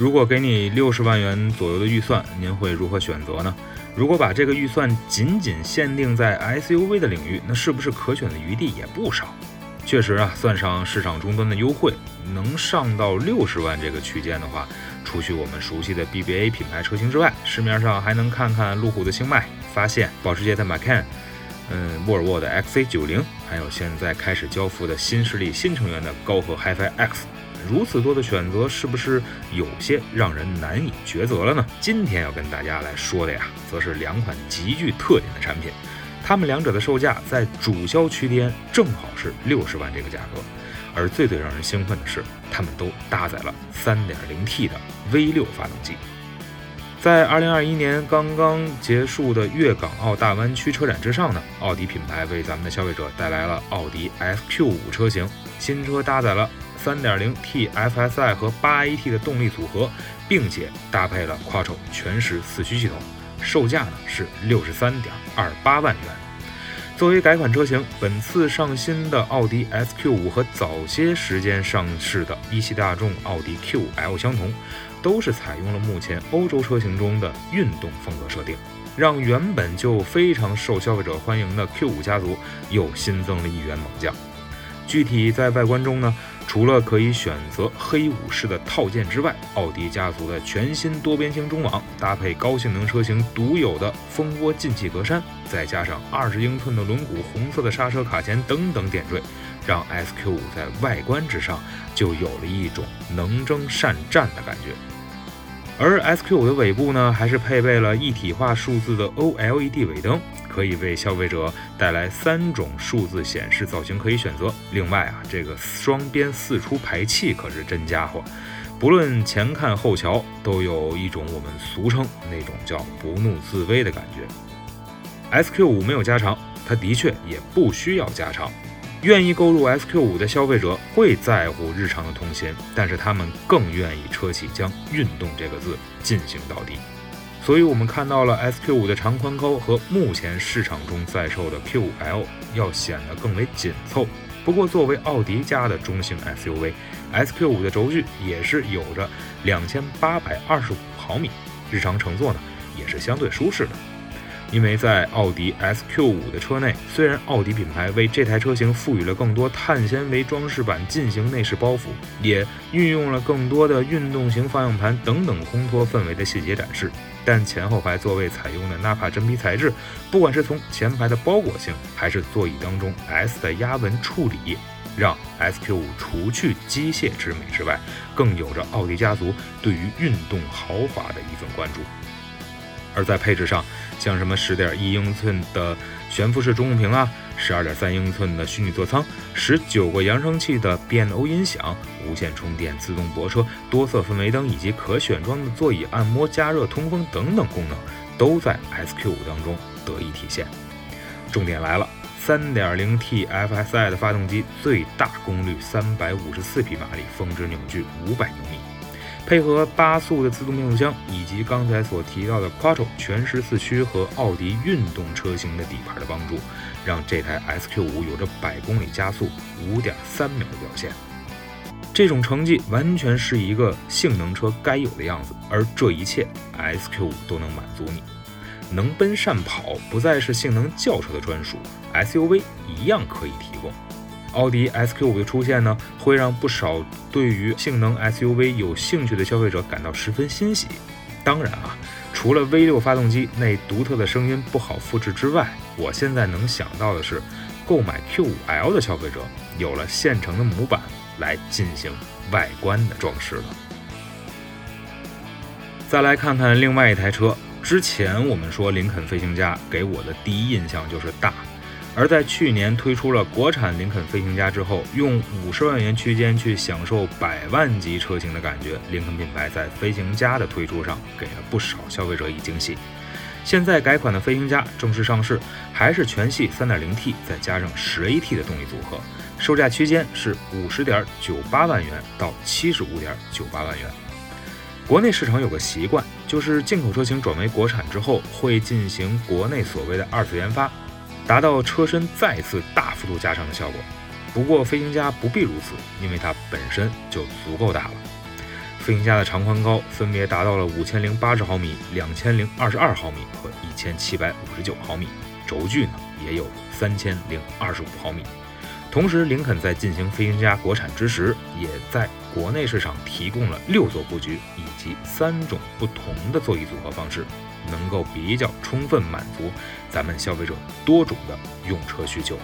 如果给你六十万元左右的预算，您会如何选择呢？如果把这个预算仅仅限定在 SUV 的领域，那是不是可选的余地也不少？确实啊，算上市场终端的优惠，能上到六十万这个区间的话，除去我们熟悉的 BBA 品牌车型之外，市面上还能看看路虎的星脉、发现、保时捷的 Macan，嗯，沃尔沃的 XC90，还有现在开始交付的新势力新成员的高和 HiFi X。如此多的选择，是不是有些让人难以抉择了呢？今天要跟大家来说的呀，则是两款极具特点的产品，它们两者的售价在主销区间正好是六十万这个价格，而最最让人兴奋的是，它们都搭载了 3.0T 的 V6 发动机。在2021年刚刚结束的粤港澳大湾区车展之上呢，奥迪品牌为咱们的消费者带来了奥迪 SQ5 车型，新车搭载了。3.0T FSI 和 8AT 的动力组合，并且搭配了 Quattro 全时四驱系统，售价呢是63.28万元。作为改款车型，本次上新的奥迪 SQ5 和早些时间上市的一汽大众奥迪 Q5L 相同，都是采用了目前欧洲车型中的运动风格设定，让原本就非常受消费者欢迎的 Q5 家族又新增了一员猛将。具体在外观中呢？除了可以选择黑武士的套件之外，奥迪家族的全新多边形中网搭配高性能车型独有的蜂窝进气格栅，再加上二十英寸的轮毂、红色的刹车卡钳等等点缀，让 SQ5 在外观之上就有了一种能征善战的感觉。而 SQ5 的尾部呢，还是配备了一体化数字的 OLED 尾灯，可以为消费者带来三种数字显示造型可以选择。另外啊，这个双边四出排气可是真家伙，不论前看后瞧，都有一种我们俗称那种叫不怒自威的感觉。S Q 五没有加长，它的确也不需要加长。愿意购入 S Q 五的消费者会在乎日常的通勤，但是他们更愿意车企将“运动”这个字进行到底。所以，我们看到了 SQ5 的长宽高和目前市场中在售的 Q5L 要显得更为紧凑。不过，作为奥迪家的中型 SUV，SQ5 的轴距也是有着两千八百二十五毫米，日常乘坐呢也是相对舒适的。因为在奥迪 SQ5 的车内，虽然奥迪品牌为这台车型赋予了更多碳纤维装饰板进行内饰包覆，也运用了更多的运动型方向盘等等烘托氛围的细节展示，但前后排座位采用的纳帕真皮材质，不管是从前排的包裹性，还是座椅当中 S 的压纹处理，让 SQ5 除去机械之美之外，更有着奥迪家族对于运动豪华的一份关注。而在配置上，像什么十点一英寸的悬浮式中控屏啊，十二点三英寸的虚拟座舱，十九个扬声器的变欧音响，无线充电、自动泊车、多色氛围灯以及可选装的座椅按摩、加热、通风等等功能，都在 SQ5 当中得以体现。重点来了，三点零 T FSI 的发动机最大功率三百五十四匹马力，峰值扭矩五百牛米。配合八速的自动变速箱，以及刚才所提到的 Quattro 全时四驱和奥迪运动车型的底盘的帮助，让这台 SQ5 有着百公里加速五点三秒的表现。这种成绩完全是一个性能车该有的样子，而这一切 SQ5 都能满足你。能奔善跑不再是性能轿车的专属，SUV 一样可以提供。奥迪 SQ5 的出现呢，会让不少对于性能 SUV 有兴趣的消费者感到十分欣喜。当然啊，除了 V6 发动机那独特的声音不好复制之外，我现在能想到的是，购买 Q5L 的消费者有了现成的模板来进行外观的装饰了。再来看看另外一台车，之前我们说林肯飞行家给我的第一印象就是大。而在去年推出了国产林肯飞行家之后，用五十万元区间去享受百万级车型的感觉，林肯品牌在飞行家的推出上给了不少消费者以惊喜。现在改款的飞行家正式上市，还是全系 3.0T 再加上 10AT 的动力组合，售价区间是50.98万元到75.98万元。国内市场有个习惯，就是进口车型转为国产之后，会进行国内所谓的二次研发。达到车身再次大幅度加长的效果。不过飞行家不必如此，因为它本身就足够大了。飞行家的长宽高分别达到了五千零八十毫米、两千零二十二毫米和一千七百五十九毫米，轴距呢也有三千零二十五毫米。同时，林肯在进行飞行家国产之时，也在国内市场提供了六座布局以及三种不同的座椅组合方式。能够比较充分满足咱们消费者多种的用车需求。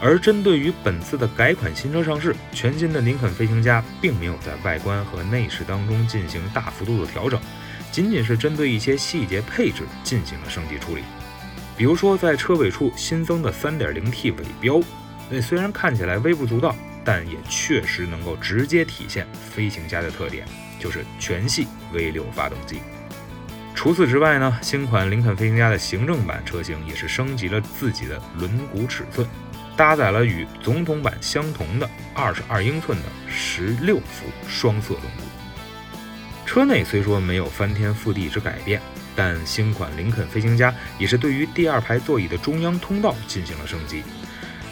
而针对于本次的改款新车上市，全新的林肯飞行家并没有在外观和内饰当中进行大幅度的调整，仅仅是针对一些细节配置进行了升级处理。比如说，在车尾处新增的 3.0T 尾标，那虽然看起来微不足道，但也确实能够直接体现飞行家的特点，就是全系 V6 发动机。除此之外呢，新款林肯飞行家的行政版车型也是升级了自己的轮毂尺寸，搭载了与总统版相同的二十二英寸的十六幅双色轮毂。车内虽说没有翻天覆地之改变，但新款林肯飞行家也是对于第二排座椅的中央通道进行了升级，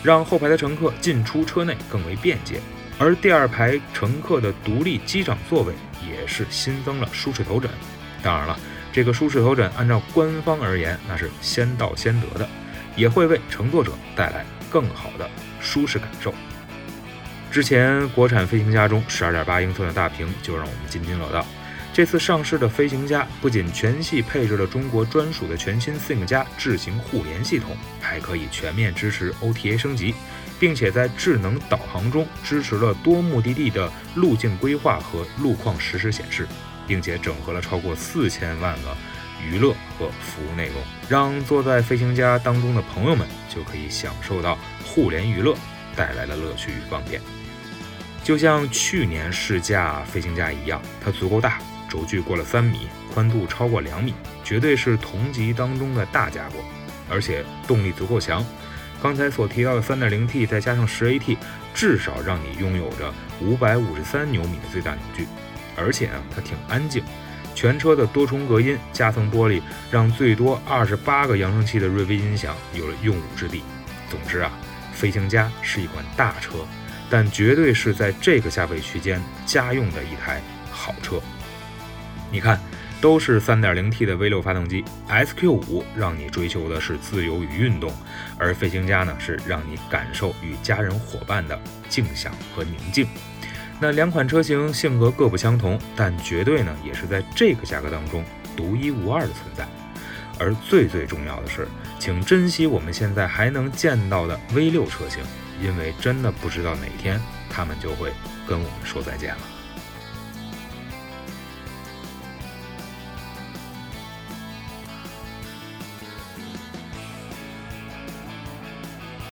让后排的乘客进出车内更为便捷。而第二排乘客的独立机长座位也是新增了舒适头枕。当然了。这个舒适头枕，按照官方而言，那是先到先得的，也会为乘坐者带来更好的舒适感受。之前国产飞行家中，十二点八英寸的大屏就让我们津津乐道。这次上市的飞行家不仅全系配置了中国专属的全新 Think 加智行互联系统，还可以全面支持 OTA 升级，并且在智能导航中支持了多目的地的路径规划和路况实时显示。并且整合了超过四千万个娱乐和服务内容，让坐在飞行家当中的朋友们就可以享受到互联娱乐带来的乐趣与方便。就像去年试驾飞行家一样，它足够大，轴距过了三米，宽度超过两米，绝对是同级当中的大家伙。而且动力足够强，刚才所提到的 3.0T 再加上 10AT，至少让你拥有着553牛米的最大扭矩。而且啊，它挺安静，全车的多重隔音、夹层玻璃，让最多二十八个扬声器的瑞威音响有了用武之地。总之啊，飞行家是一款大车，但绝对是在这个价位区间家用的一台好车。你看，都是 3.0T 的 V6 发动机，SQ5 让你追求的是自由与运动，而飞行家呢是让你感受与家人伙伴的静享和宁静。那两款车型性格各不相同，但绝对呢也是在这个价格当中独一无二的存在。而最最重要的是，请珍惜我们现在还能见到的 V 六车型，因为真的不知道哪天他们就会跟我们说再见了。